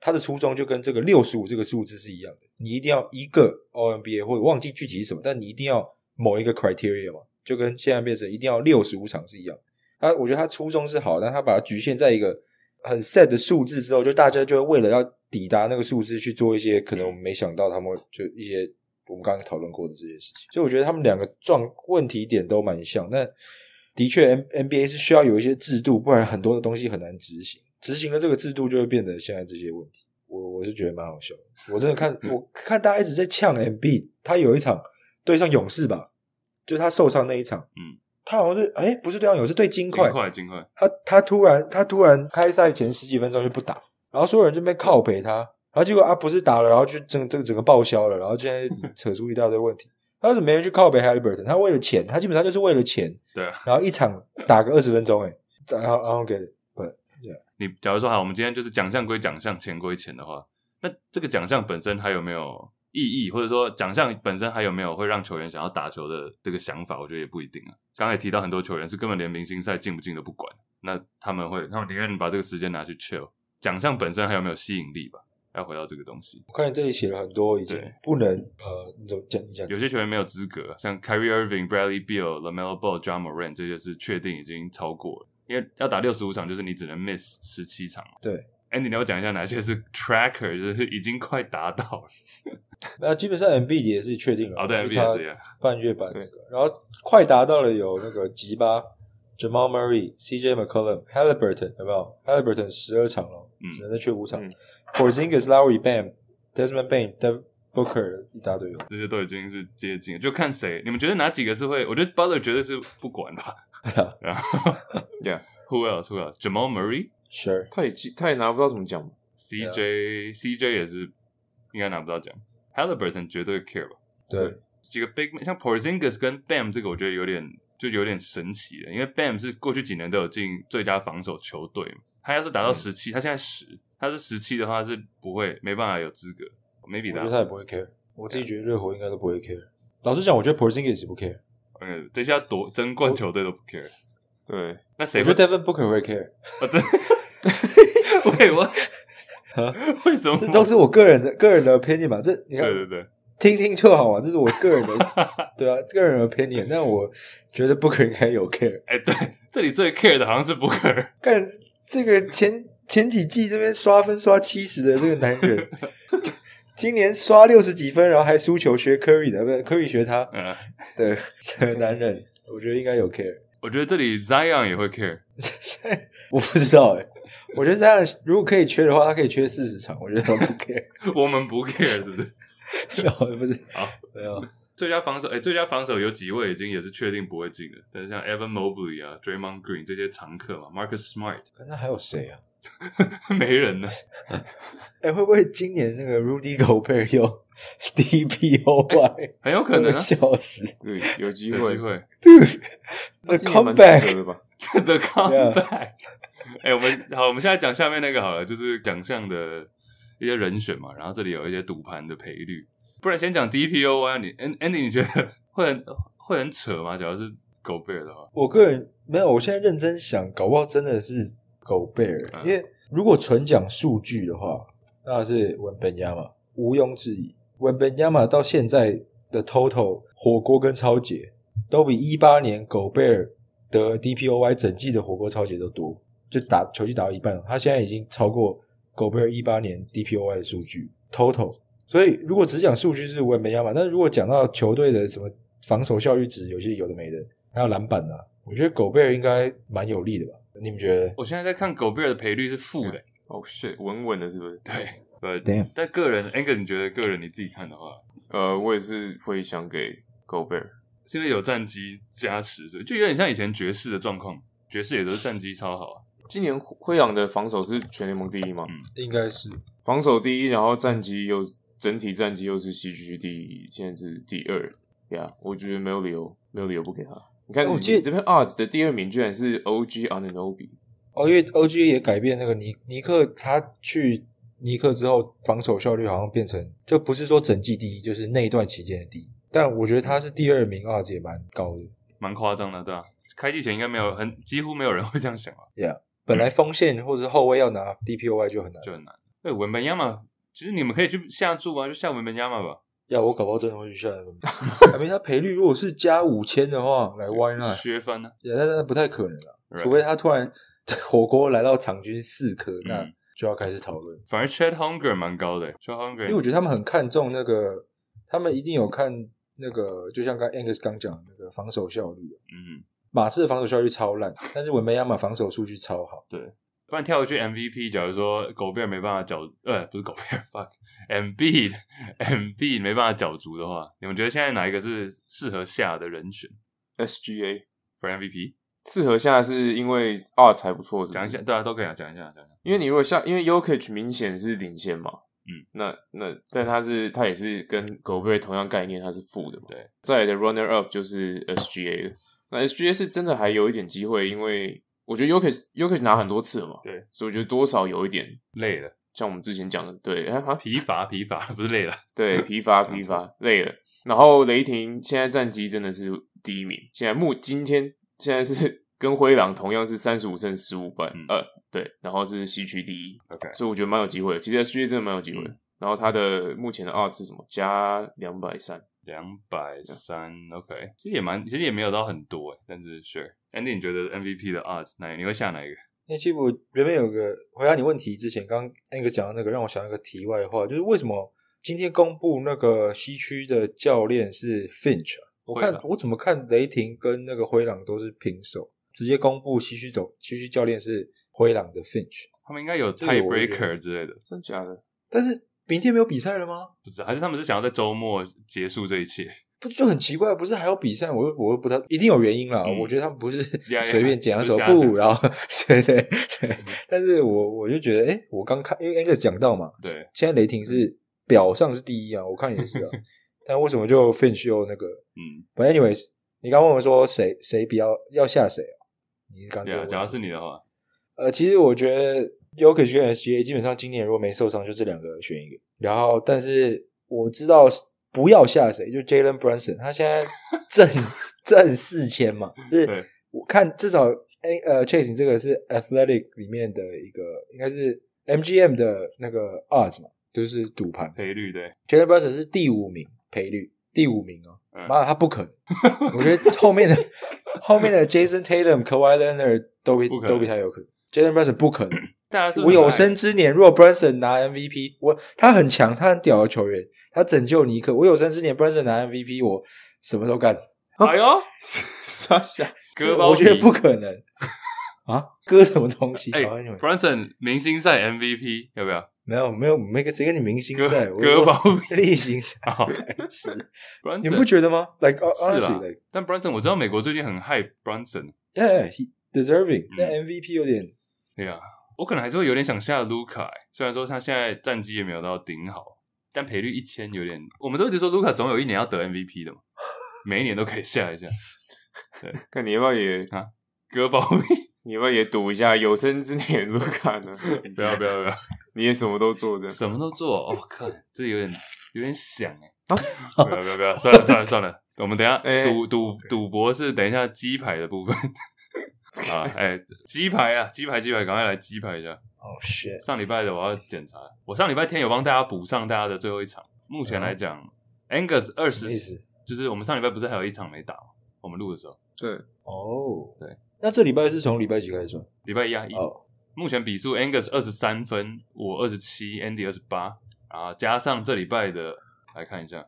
他的初衷就跟这个六十五这个数字是一样的，你一定要一个 All NBA 或者忘记具体是什么，但你一定要某一个 criteria 嘛，就跟现在变成一定要六十五场是一样。他我觉得他初衷是好，但他把它局限在一个很 set 的数字之后，就大家就会为了要抵达那个数字去做一些可能我们没想到他们就一些我们刚刚讨论过的这些事情。所以我觉得他们两个状问题点都蛮像，但的确 N NBA 是需要有一些制度，不然很多的东西很难执行。执行了这个制度，就会变得现在这些问题。我我是觉得蛮好笑的。我真的看，我看大家一直在呛 Embiid，他有一场对上勇士吧，就是他受伤那一场。嗯，他好像是哎，不是对上勇士，对金块。金块，金块。他他突然他突然开赛前十几分钟就不打，然后所有人就被靠陪他，然后结果啊不是打了，然后就整这个整个报销了，然后现在 [laughs] 扯出一大堆问题。他为什么没人去靠北 Haliburton？他为了钱，他基本上就是为了钱。对。然后一场打个二十分钟，哎，然后然后给。你假如说好，我们今天就是奖项归奖项，钱归钱的话，那这个奖项本身还有没有意义，或者说奖项本身还有没有会让球员想要打球的这个想法？我觉得也不一定啊。刚才提到很多球员是根本连明星赛进不进都不管，那他们会，他们宁愿把这个时间拿去 chill。奖项本身还有没有吸引力吧？要回到这个东西。我看你这里写了很多，已经不能呃，你怎么讲？你讲有些球员没有资格，像 Kyrie Irving、Bradley Beal、LaMelo Ball、Ja Morant 这些是确定已经超过了。因为要打六十五场，就是你只能 miss 十七场。对，Andy，你要讲一下哪些是 tracker，就是已经快达到了。[laughs] 那基本上 Embiid 也是确定了。哦，对，Embiid 也是半月板那个，然后快达到了有那个吉巴、Jamal Murray、CJ McCollum、Haliburton 有没有？Haliburton 十二场了，只能再缺五场。Porzingis、Lowry、Bam、Desmond Bane、Booker 一大堆，这些都已经是接近了，就看谁。你们觉得哪几个是会？我觉得 Butler 绝对是不管吧。然后，Yeah，Who else？Who else？Jamal Murray，Sure，他也他也拿不到什么奖。CJ CJ 也是应该拿不到奖。Haliburton 绝对 care 吧？对，几个 Big 像 Porzingis 跟 Bam 这个，我觉得有点就有点神奇了，因为 Bam 是过去几年都有进最佳防守球队。他要是达到十七，他现在十，他是十七的话是不会没办法有资格。Maybe 我觉得他也不会 care，我自己觉得热火应该都不会 care。老实讲，我觉得 Porzingis 不 care。嗯，这下夺争冠球队都不 care。对，那谁？我觉得 Devin Booker 会 care。[laughs] 啊，对。[laughs] 为我？为什么？这都是我个人的个人的 opinion 嘛？这你看，对对对，听听就好啊。这是我个人的，[laughs] 对啊，个人的 opinion。但我觉得 Booker 应该有 care。哎，对，这里最 care 的好像是 Booker。但这个前前几季这边刷分刷七十的这个男人。[laughs] 今年刷六十几分，然后还输球学 Curry 的，不是 Curry 学他。嗯，对，男人，我觉得应该有 care。我觉得这里 Zion 也会 care。[laughs] 我不知道哎，我觉得 Zion 如果可以缺的话，他可以缺四十场，我觉得他不 [laughs] care。我们不 care 是不是？不是，好，没有。最佳防守，哎，最佳防守有几位已经也是确定不会进的，但是像 Evan Mobley 啊、Draymond Green 这些常客嘛，Marcus Smart，那还有谁啊？[laughs] 没人呢，[laughs] 哎、欸，会不会今年那个 Rudy Gobert 又 DPOY？、欸、很有可能、啊，笑死！对，有机会，有 [laughs] 机会。对 The comeback，The comeback。哎，我们好，我们现在讲下面那个好了，就是奖项的一些人选嘛。然后这里有一些赌盘的赔率，不然先讲 DPOY。你 Andy，你觉得会很会很扯吗？假如是 Gobert 的话，我个人没有。我现在认真想，搞不好真的是。狗贝尔，因为如果纯讲数据的话，那是文本亚马，毋庸置疑。文本亚马到现在的 total 火锅跟超姐都比一八年狗贝尔得 DPOY 整季的火锅超姐都多，就打球季打到一半，他现在已经超过狗贝尔一八年 DPOY 的数据 total。所以如果只讲数据是文本亚马，但是如果讲到球队的什么防守效率值，有些有的没的，还有篮板啊，我觉得狗贝尔应该蛮有利的吧。你们觉得？我现在在看狗贝尔的赔率是负的。哦，[laughs] shit，稳稳的，是不是？对，[laughs] 呃，Damn. 但个人 a n g e r 你觉得个人你自己看的话，呃，我也是会想给狗贝尔，是因为有战绩加持，所以就有点像以前爵士的状况，爵士也都是战绩超好啊。今年灰狼的防守是全联盟第一吗？嗯，应该是防守第一，然后战绩又整体战绩又是西区第一，现在是第二。呀、yeah，我觉得没有理由，没有理由不给他。你看，我记得这边 odds 的第二名居然是 OG Onenobi，哦，因为 OG 也改变那个尼尼克，他去尼克之后，防守效率好像变成就不是说整季第一，就是那一段期间的第一。但我觉得他是第二名，odds 也蛮高的，蛮夸张的，对吧？开季前应该没有很几乎没有人会这样想啊。Yeah，本来锋线或者是后卫要拿 DPOY 就很难，就很难。对，文班亚马，其实你们可以去下注啊，就下文班亚马吧。要我搞不好真的会去下。[laughs] 还没他赔率，如果是加五千的话，来 Why not？削分呢？也，但是不太可能了，right. 除非他突然 [laughs] 火锅来到场均四颗，嗯，那就要开始讨论。反而 Chet Holmgren 蛮高的，Chet Holmgren，因为我觉得他们很看重那个，他们一定有看那个，就像刚 Angus 刚讲的那个防守效率。嗯，马刺的防守效率超烂，但是文梅亚马防守数据超好。对。不然跳回去 MVP，假如说狗贝尔没办法角，呃，不是狗贝尔，[laughs] fuck，Embiid，Embiid [laughs] 没办法角逐的话，你们觉得现在哪一个是适合下的人选？SGA for MVP 适合下是因为二才不错，讲一下，对啊，都可以啊，讲一下，讲一下。因为你如果下，因为 Yokich 明显是领先嘛，嗯，那那但他是他也是跟狗贝尔同样概念，他是负的嘛，对。再来的 runner up 就是 SGA 那 SGA 是真的还有一点机会，因为。我觉得 Jokic 拿很多次了嘛，对，所以我觉得多少有一点累了，像我们之前讲的，对，啊，疲乏疲乏，不是累了，[laughs] 对，疲乏 [laughs] 疲乏累了。然后雷霆现在战绩真的是第一名，现在目今天现在是 [laughs] 跟灰狼同样是三十五胜十五败，呃，对，然后是西区第一，OK，所以我觉得蛮有机会的。其实 SGA 真的蛮有机会的。嗯、然后他的目前的 odds 是什么？加两百三。两百三，OK，其实也蛮，其实也没有到很多诶，但是 Sure，Andy，你觉得 MVP 的 odds 哪？你会下哪一个？那其实我原本有个回答你问题之前，刚刚 Angus 讲的那个，让我想到一个题外话，就是为什么今天公布那个西区的教练是 Finch？我看我怎么看雷霆跟那个灰狼都是平手，直接公布西区总西区教练是灰狼的 Finch，他们应该有 tiebreaker 之类的，真假的？但是。明天没有比赛了吗？不知道，还是他们是想要在周末结束这一切？不就很奇怪？不是还有比赛？我我又不太一定有原因啦。嗯、我觉得他们不是 [laughs] 随便捡一首布，然后 [laughs] 对对对。但是我我就觉得，哎、欸，我刚看，因为 Angus 讲到嘛，对，现在雷霆是表上是第一啊，我看也是啊。[laughs] 但为什么就 Finch 又那个？嗯反正 anyways，你刚问我说谁谁比较要下谁啊？你刚讲，假如是你的话，呃，其实我觉得。Jokic 跟 SGA 基本上今年如果没受伤，就这两个选一个。然后，但是我知道不要下谁，就 Jalen Brunson，他现在挣挣 [laughs] 四千嘛，是我看至少 A 呃 Chasing 这个是 Athletic 里面的一个，应该是 MGM 的那个 odds 嘛，就是赌盘。赔率对。Jalen Brunson 是第五名赔率，第五名哦，妈、他不可能，我觉得后面的 [laughs] 后面的 Jason Tatum、Kawhi Leonard 都比都比他有可能，Jalen Brunson 不可能。我有生之年，如果 Brunson 拿 MVP，我他很强，他很屌的球员，他拯救尼克。我有生之年，Brunson 拿 MVP，我什么都干。哎呦，[laughs] 傻笑，割包皮，我觉得不可能啊！割什么东西？[laughs] 哎、欸、，Brunson 明星赛 MVP 要不要？没有，没有，没个谁跟你明星赛 [laughs] 割包皮例行赛。好你不觉得吗？Like 是啦，like, 但 Brunson 我知道美国最近很 hype Brunson，Yeah，he deserving，但、嗯、MVP 有点，对呀。我可能还是会有点想下卢卡、欸，虽然说他现在战绩也没有到顶好，但赔率一千有点。我们都一直说卢卡总有一年要得 MVP 的嘛，每一年都可以下一下。对，看你要不要也啊，哥包皮，你要不要也赌一下有生之年卢卡呢？[laughs] 不要不要不要，你也什么都做的，什么都做。哦，靠这有点有点想哎、欸，不要不要不要，算了算了算了，我们等一下赌赌赌博是等一下鸡排的部分。啊，哎、欸，鸡排啊，鸡排鸡排，赶快来鸡排一下。哦、oh, shit！上礼拜的我要检查，我上礼拜天有帮大家补上大家的最后一场。目前来讲、oh.，Angus 二十，就是我们上礼拜不是还有一场没打吗？我们录的时候。对，哦、oh.，对。那这礼拜是从礼拜几开始算？礼拜一啊，一。Oh. 目前比数 Angus 二十三分，我二十七，Andy 二十八，啊，加上这礼拜的，来看一下。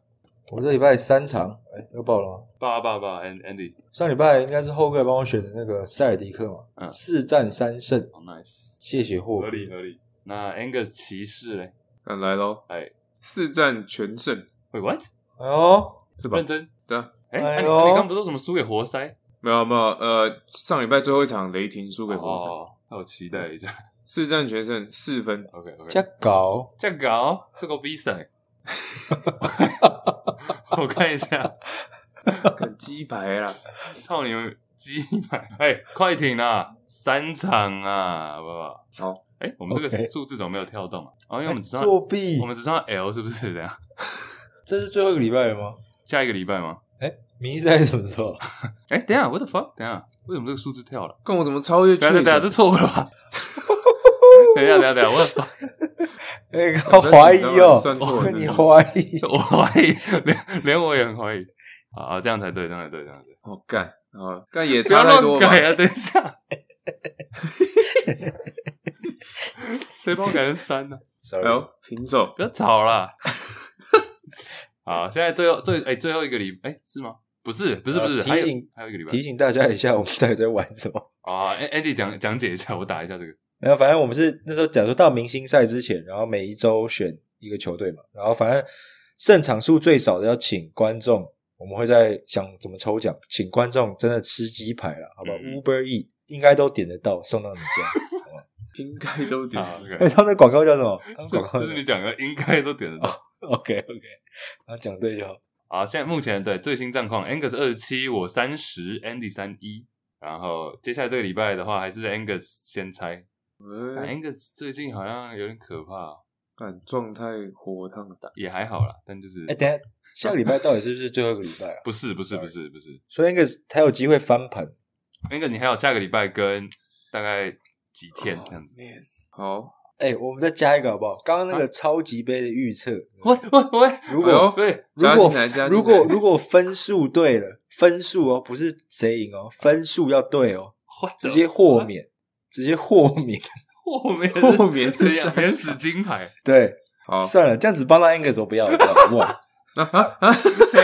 我这礼拜三场，哎、欸，又爆了吗？爆啊爆啊爆啊！Andy，上礼拜应该是后哥帮我选的那个塞尔迪克嘛，嗯，四战三胜，oh, nice，谢谢霍哥，合理合理。那 Angus 骑士嘞，嗯，来喽，哎，四战全胜，Wait what？哎呦，是吧？认真，对啊，哎、欸，哎、啊，你刚不是说什么输给活塞？没有没有，呃，上礼拜最后一场雷霆输给活塞，那、oh, 我期待一下，[laughs] 四战全胜四分，OK OK，这搞这搞这个比赛。[laughs] [laughs] 我看一下，[laughs] 看鸡排啦！操你们鸡排！哎、欸，快艇啊，三场啊，好不好？好，哎、欸，我们这个数字怎么没有跳动啊？哦，因为我们只上作弊，我们只上 L 是不是这样？[laughs] 这是最后一个礼拜了吗？下一个礼拜吗？哎、欸，明星赛什么时候？哎、欸，等一下，What the fuck？等一下，为什么这个数字跳了？看我怎么超越？等下等下，这错误了吧？等一下等一下等一下，我哎，我怀疑哦，算错了，你怀疑，[laughs] 我怀疑，[laughs] 连连我也很怀疑。啊，这样才对，这样才对，这样才对。哦，干啊，干也差太多吧？改啊，等一下，谁帮我改成三呢？sorry，哎呦，平手，不要吵啦。好，现在最后最哎最后一个礼哎是吗？不是，不是，不是，提醒还有一个礼拜，提醒大家一下，我们到底在玩什么？啊，Andy 讲讲解一下，我打一下这个。然后反正我们是那时候讲说到明星赛之前，然后每一周选一个球队嘛，然后反正胜场数最少的要请观众，我们会在想怎么抽奖，请观众真的吃鸡排了，好不好、嗯、？Uber E 应该都点得到，送到你家，好吧？应该都点得到。哎、okay，他们的广告叫什么？广告就是你讲的，应该都点得到。[laughs] Oh, OK OK，然后讲对就好。啊，现在目前对最新战况，Angus 二十七，我三十，Andy 三一。然后接下来这个礼拜的话，还是 Angus 先猜。Angus 最近好像有点可怕，感状态火烫的，也还好啦，但就是哎，等下下个礼拜到底是不是最后一个礼拜啊？[laughs] 不是，不是，不是，不是。所以 Angus 他有机会翻盘。Angus 你还有下个礼拜跟大概几天这样子？好。哎、欸，我们再加一个好不好？刚刚那个超级杯的预测，喂喂喂，如果如果如果如果分数对了，分数哦，不是谁赢哦，分数要对哦，直接豁免，直接豁免，[laughs] 豁免豁免这样，免死金牌。对，好，算了，这样子帮他 Angus 我不要，我不要，不玩。啊啊啊！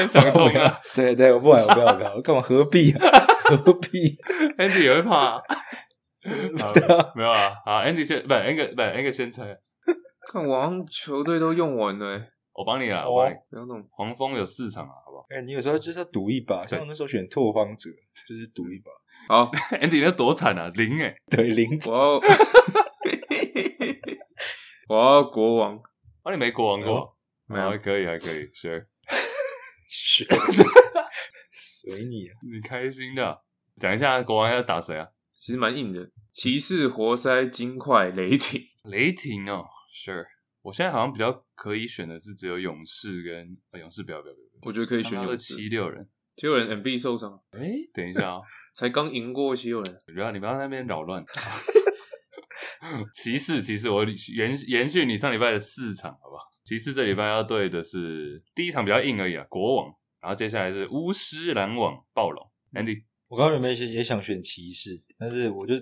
想通了，[laughs] 对对，我不玩，我不要，我不要，我干嘛？何必啊？[laughs] 何必？Andy 也会怕。没有啊，好，Andy 先，不，Angus 不，Angus 先猜。看我好像球队都用完了，我帮你啦，我帮你。不要弄，黄蜂有四场啊，好不好？哎，你有时候就是要赌一把，像我那时候选拓荒者，就是赌一把。好，[laughs] Andy 那多惨啊，零哎，[laughs] 对，零。我要，[laughs] 我要国王。啊，你没国王过？没有，还可以，还可以，学学，随你啊，你开心的。讲一下国王要打谁啊？其实蛮硬的，骑士、活塞、金块、雷霆、雷霆哦，Sure，我现在好像比较可以选的是只有勇士跟、呃、勇士，不要不要不要，我觉得可以选勇士。七六人，七六人 MB 受伤，哎、欸，等一下啊、哦，[laughs] 才刚赢过七六人，不要你不要在那边扰乱。[laughs] 骑士，骑士，我延延续你上礼拜的四场，好不好？骑士这礼拜要对的是第一场比较硬而已啊，国王，然后接下来是巫师、篮网、暴龙，Andy。我刚刚原本也也想选骑士，但是我就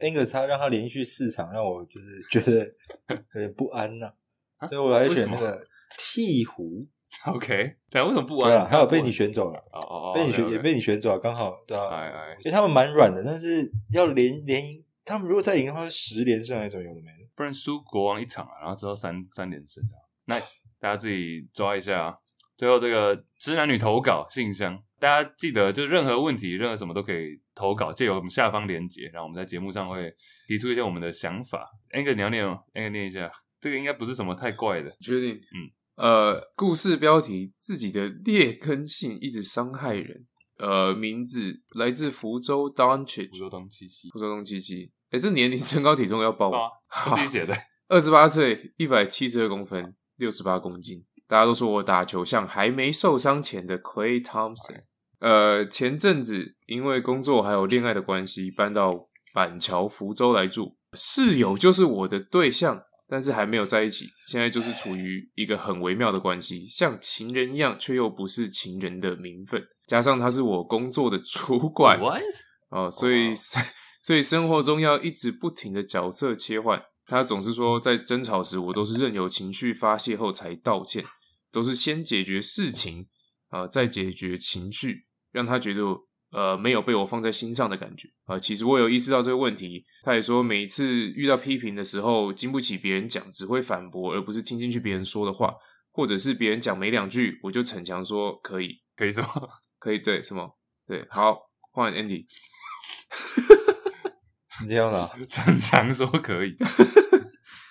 Angus 他让他连续四场，让我就是觉得 [laughs] 有点不安呐、啊，所以我来选那个鹈鹕。[laughs] OK，对，为什么不玩？对啊，还有被你选走了，哦哦，被你选.也被你选走了，刚好对啊，哎哎，所以他们蛮软的，但是要连连赢，他们如果再赢的话，是十连胜还是什么有的没的？不然输国王一场啊，然后之后三三连胜这样，Nice，[laughs] 大家自己抓一下啊。最后这个直男女投稿信箱，大家记得，就任何问题、任何什么都可以投稿，借由我们下方连接，然后我们在节目上会提出一些我们的想法。Angus 你要念吗，Angus 念一下，这个应该不是什么太怪的。决定，嗯，呃，故事标题：自己的劣根性一直伤害人。呃，名字来自福州 Doncic，福州东七七，福州东七七。哎，这年龄、身高、体重要报吗？自己写的，[laughs] 二十八岁，一百七十二公分，六十八公斤。大家都说我打球像还没受伤前的 Clay Thompson。呃，前阵子因为工作还有恋爱的关系，搬到板桥福州来住，室友就是我的对象，但是还没有在一起。现在就是处于一个很微妙的关系，像情人一样，却又不是情人的名分。加上他是我工作的主管，What？[laughs] 哦，所以. [laughs] 所以生活中要一直不停的角色切换。他总是说，在争吵时，我都是任由情绪发泄后才道歉。都是先解决事情啊、呃，再解决情绪，让他觉得呃没有被我放在心上的感觉啊、呃。其实我有意识到这个问题，他也说每次遇到批评的时候，经不起别人讲，只会反驳，而不是听进去别人说的话，或者是别人讲没两句，我就逞强说可以，可以什么？[laughs] 可以对什么？对，好，换 Andy。你听到了？逞强说可以。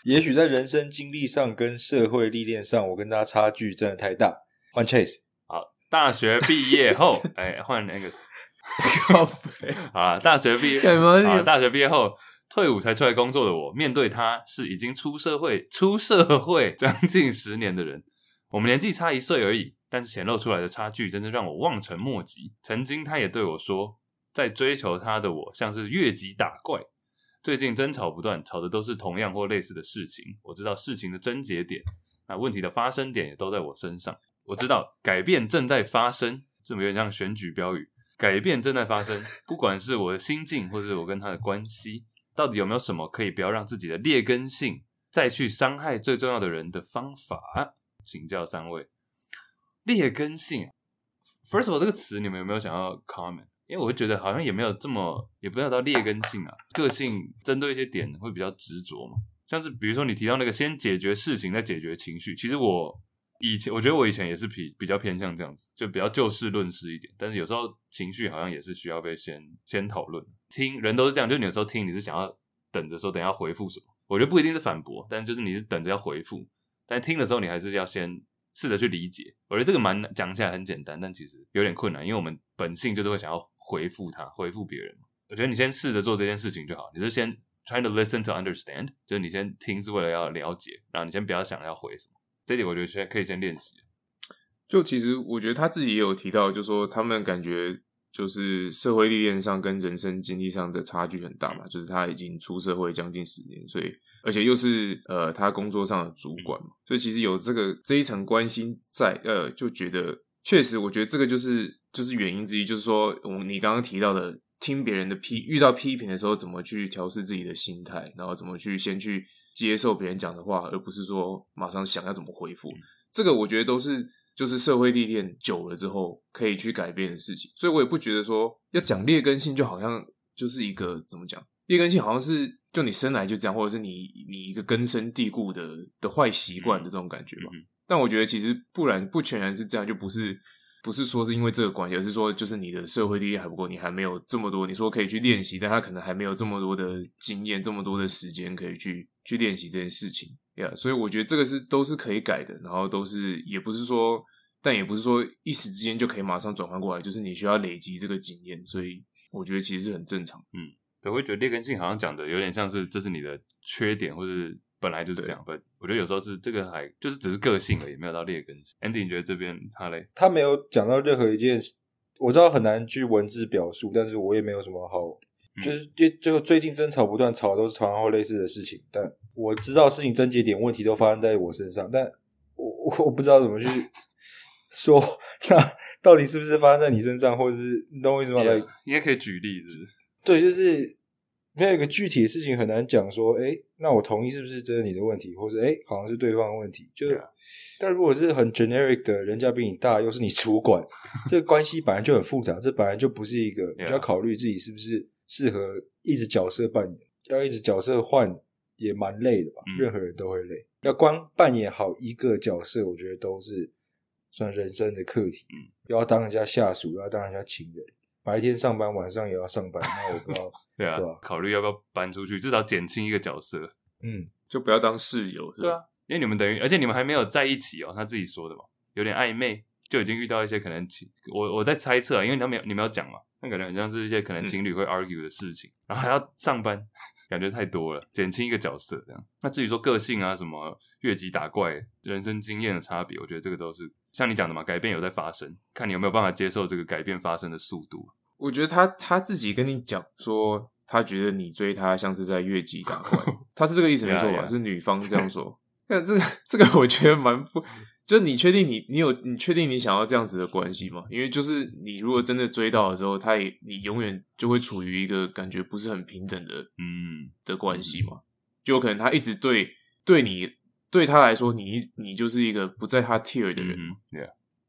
也许在人生经历上跟社会历练上，我跟他差距真的太大。换 Chase，好，大学毕业后，[laughs] 哎，换 Angus，[laughs] [laughs] 好，大学毕业，[laughs] 啊，大学毕业后退伍才出来工作的我，面对他是已经出社会、出社会将近十年的人，我们年纪差一岁而已，但是显露出来的差距，真的让我望尘莫及。曾经他也对我说，在追求他的我像是越级打怪。最近争吵不断，吵的都是同样或类似的事情。我知道事情的症结点，那问题的发生点也都在我身上。我知道改变正在发生，这么有点像选举标语。改变正在发生，不管是我的心境，或是我跟他的关系，到底有没有什么可以不要让自己的劣根性再去伤害最重要的人的方法？请教三位。劣根性，first of all，这个词你们有没有想要 comment？因为我会觉得好像也没有这么，也不要到劣根性啊。个性针对一些点会比较执着嘛，像是比如说你提到那个先解决事情再解决情绪，其实我以前我觉得我以前也是比比较偏向这样子，就比较就事论事一点。但是有时候情绪好像也是需要被先先讨论。听人都是这样，就你有时候听你是想要等着说等下回复什么，我觉得不一定是反驳，但就是你是等着要回复，但听的时候你还是要先。试着去理解，我觉得这个蛮讲起来很简单，但其实有点困难，因为我们本性就是会想要回复他，回复别人。我觉得你先试着做这件事情就好，你是先 trying to listen to understand，就是你先听是为了要了解，然后你先不要想要回什么。这点我觉得先可以先练习。就其实我觉得他自己也有提到，就说他们感觉。就是社会历练上跟人生经历上的差距很大嘛，就是他已经出社会将近十年，所以而且又是呃他工作上的主管嘛，所以其实有这个这一层关系在，呃，就觉得确实，我觉得这个就是就是原因之一，就是说，我你刚刚提到的，听别人的批，遇到批评的时候，怎么去调试自己的心态，然后怎么去先去接受别人讲的话，而不是说马上想要怎么回复，这个我觉得都是。就是社会历练久了之后可以去改变的事情，所以我也不觉得说要讲劣根性就好像就是一个怎么讲，劣根性好像是就你生来就这样，或者是你你一个根深蒂固的的坏习惯的这种感觉吧。但我觉得其实不然不全然是这样，就不是不是说是因为这个关系，而是说就是你的社会历练还不够，你还没有这么多，你说可以去练习，但他可能还没有这么多的经验，这么多的时间可以去去练习这件事情。Yeah, 所以我觉得这个是都是可以改的，然后都是也不是说，但也不是说一时之间就可以马上转换过来，就是你需要累积这个经验，所以我觉得其实是很正常。嗯，我会觉得劣根性好像讲的有点像是这是你的缺点，或者本来就是这样。不，我觉得有时候是这个还就是只是个性而已，没有到劣根性。Andy，你觉得这边他嘞？他没有讲到任何一件事，我知道很难去文字表述，但是我也没有什么好。就是因为最后最近争吵不断，吵的都是同样或类似的事情。但我知道事情症结点问题都发生在我身上，但我我不知道怎么去 [laughs] 说，那到底是不是发生在你身上，或者是你懂我意思吗？来，应该可以举例子。对，就是没有一个具体的事情很难讲说，哎，那我同意是不是真的你的问题，或者哎，好像是对方的问题。就 Yeah. 但如果是很 generic 的，人家比你大，又是你主管，[laughs] 这个关系本来就很复杂，这本来就不是一个你就要考虑自己是不是。适合一直角色扮演，要一直角色换也蛮累的吧？嗯、任何人都会累。要光扮演好一个角色，我觉得都是算人生的课题。嗯，又要当人家下属，又要当人家情人，白天上班，晚上也要上班。那我不知道，[laughs] 对啊，对啊，考虑要不要搬出去，至少减轻一个角色。嗯，就不要当室友，是吧？对啊，因为你们等于，而且你们还没有在一起哦。他自己说的嘛，有点暧昧，就已经遇到一些可能情。我我在猜测啊，因为他没有，你们要讲嘛。那感觉很像是一些可能情侣会 argue 的事情，嗯、然后还要上班，[laughs] 感觉太多了，减轻一个角色这样。那至于说个性啊，什么越级打怪、人生经验的差别，我觉得这个都是像你讲的嘛，改变有在发生，看你有没有办法接受这个改变发生的速度。我觉得他他自己跟你讲说，他觉得你追他像是在越级打怪，[laughs] 他是这个意思没错吧？是女方这样说。那这个这个我觉得蛮不。就你确定你你有你确定你想要这样子的关系吗？因为就是你如果真的追到了之后，他也你永远就会处于一个感觉不是很平等的嗯的关系嘛，就有可能他一直对对你对他来说，你你就是一个不在他 tier 的人，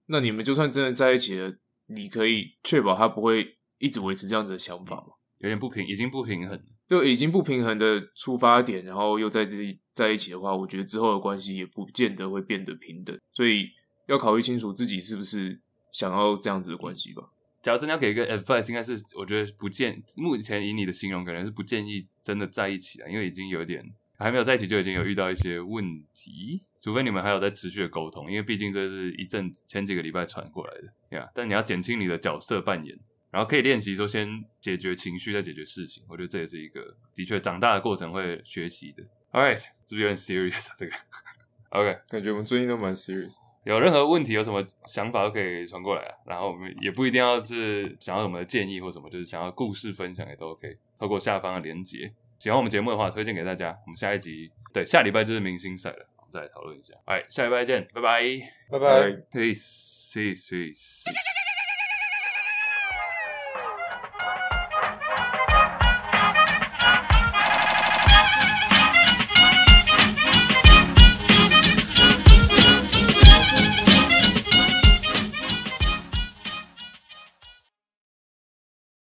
那你们就算真的在一起了，你可以确保他不会一直维持这样子的想法吗？有点不平，已经不平衡了。就已经不平衡的出发点，然后又在这里在一起的话，我觉得之后的关系也不见得会变得平等，所以要考虑清楚自己是不是想要这样子的关系吧。假如真的要给一个 advice，应该是我觉得不建，目前以你的形容，可能是不建议真的在一起了，因为已经有点还没有在一起就已经有遇到一些问题，除非你们还有在持续的沟通，因为毕竟这是一阵前几个礼拜传过来的，对啊。但你要减轻你的角色扮演。然后可以练习说，先解决情绪，再解决事情。我觉得这也是一个的确长大的过程会学习的。All right，是不是有点 serious 啊？这个 OK，感觉我们最近都蛮 serious。有任何问题，有什么想法都可以传过来啊。然后我们也不一定要是想要什么建议或什么，就是想要故事分享也都 OK。透过下方的连结，喜欢我们节目的话，推荐给大家。我们下一集，对，下礼拜就是明星赛了，我们再来讨论一下。哎，下礼拜见，拜拜，拜拜。Peace，peace，peace。